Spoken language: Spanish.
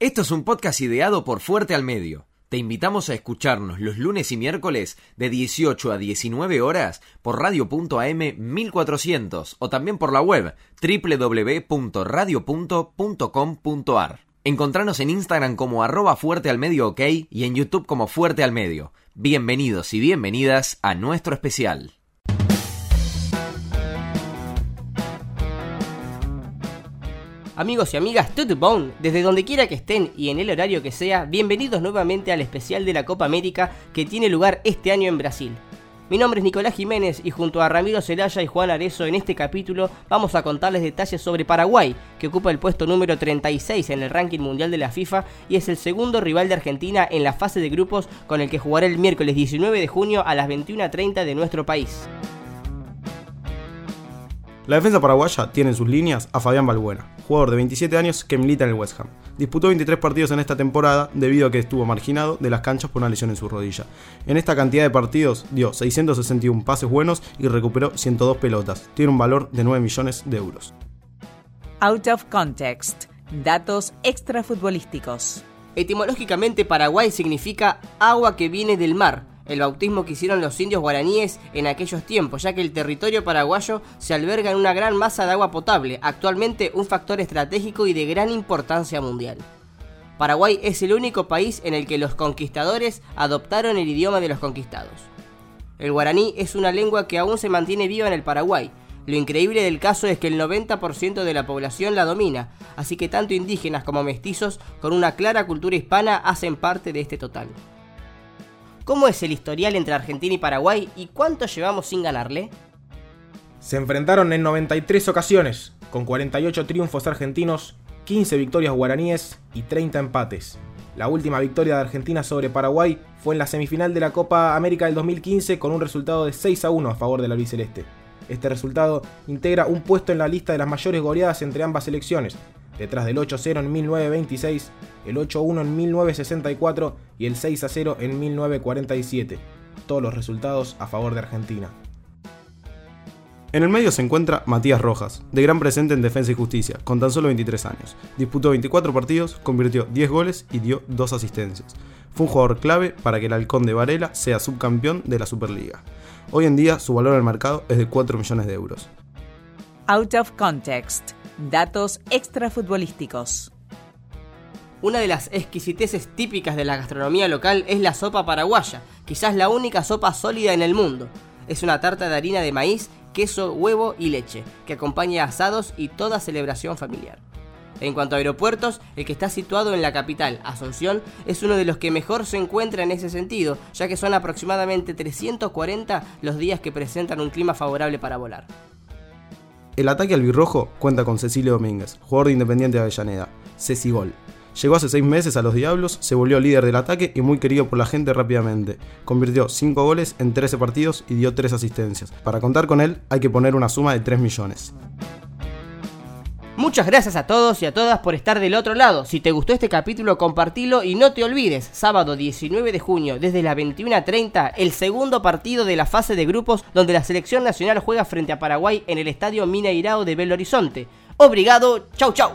Esto es un podcast ideado por Fuerte al Medio. Te invitamos a escucharnos los lunes y miércoles de 18 a 19 horas por radio.am 1400 o también por la web www.radio.com.ar. Encontranos en Instagram como arroba fuerte al medio ok y en YouTube como fuerte al medio. Bienvenidos y bienvenidas a nuestro especial. Amigos y amigas, Tutupón, desde donde quiera que estén y en el horario que sea, bienvenidos nuevamente al especial de la Copa América que tiene lugar este año en Brasil. Mi nombre es Nicolás Jiménez y junto a Ramiro Celaya y Juan Arezo en este capítulo vamos a contarles detalles sobre Paraguay, que ocupa el puesto número 36 en el ranking mundial de la FIFA y es el segundo rival de Argentina en la fase de grupos con el que jugará el miércoles 19 de junio a las 21.30 de nuestro país. La defensa paraguaya tiene en sus líneas a Fabián Balbuena, jugador de 27 años que milita en el West Ham. Disputó 23 partidos en esta temporada debido a que estuvo marginado de las canchas por una lesión en su rodilla. En esta cantidad de partidos dio 661 pases buenos y recuperó 102 pelotas. Tiene un valor de 9 millones de euros. Out of context. Datos extrafutbolísticos. Etimológicamente Paraguay significa agua que viene del mar el bautismo que hicieron los indios guaraníes en aquellos tiempos, ya que el territorio paraguayo se alberga en una gran masa de agua potable, actualmente un factor estratégico y de gran importancia mundial. Paraguay es el único país en el que los conquistadores adoptaron el idioma de los conquistados. El guaraní es una lengua que aún se mantiene viva en el Paraguay. Lo increíble del caso es que el 90% de la población la domina, así que tanto indígenas como mestizos con una clara cultura hispana hacen parte de este total. ¿Cómo es el historial entre Argentina y Paraguay y cuánto llevamos sin ganarle? Se enfrentaron en 93 ocasiones, con 48 triunfos argentinos, 15 victorias guaraníes y 30 empates. La última victoria de Argentina sobre Paraguay fue en la semifinal de la Copa América del 2015 con un resultado de 6 a 1 a favor de la albiceleste. Este resultado integra un puesto en la lista de las mayores goleadas entre ambas selecciones, detrás del 8-0 en 1926, el 8-1 en 1964 y el 6-0 en 1947. Todos los resultados a favor de Argentina. En el medio se encuentra Matías Rojas, de gran presente en Defensa y Justicia, con tan solo 23 años. Disputó 24 partidos, convirtió 10 goles y dio 2 asistencias. Fue un jugador clave para que el Halcón de Varela sea subcampeón de la Superliga. Hoy en día su valor en el mercado es de 4 millones de euros. Out of context. Datos extrafutbolísticos. Una de las exquisiteces típicas de la gastronomía local es la sopa paraguaya, quizás la única sopa sólida en el mundo. Es una tarta de harina de maíz, queso, huevo y leche, que acompaña asados y toda celebración familiar. En cuanto a aeropuertos, el que está situado en la capital, Asunción, es uno de los que mejor se encuentra en ese sentido, ya que son aproximadamente 340 los días que presentan un clima favorable para volar. El ataque al birrojo cuenta con Cecilio Domínguez, jugador de Independiente de Avellaneda, Ceci Gol. Llegó hace seis meses a los Diablos, se volvió líder del ataque y muy querido por la gente rápidamente. Convirtió 5 goles en 13 partidos y dio 3 asistencias. Para contar con él hay que poner una suma de 3 millones. Muchas gracias a todos y a todas por estar del otro lado. Si te gustó este capítulo, compartilo y no te olvides, sábado 19 de junio, desde las 21.30, el segundo partido de la fase de grupos donde la selección nacional juega frente a Paraguay en el estadio Mineirao de Belo Horizonte. Obrigado, chau chau.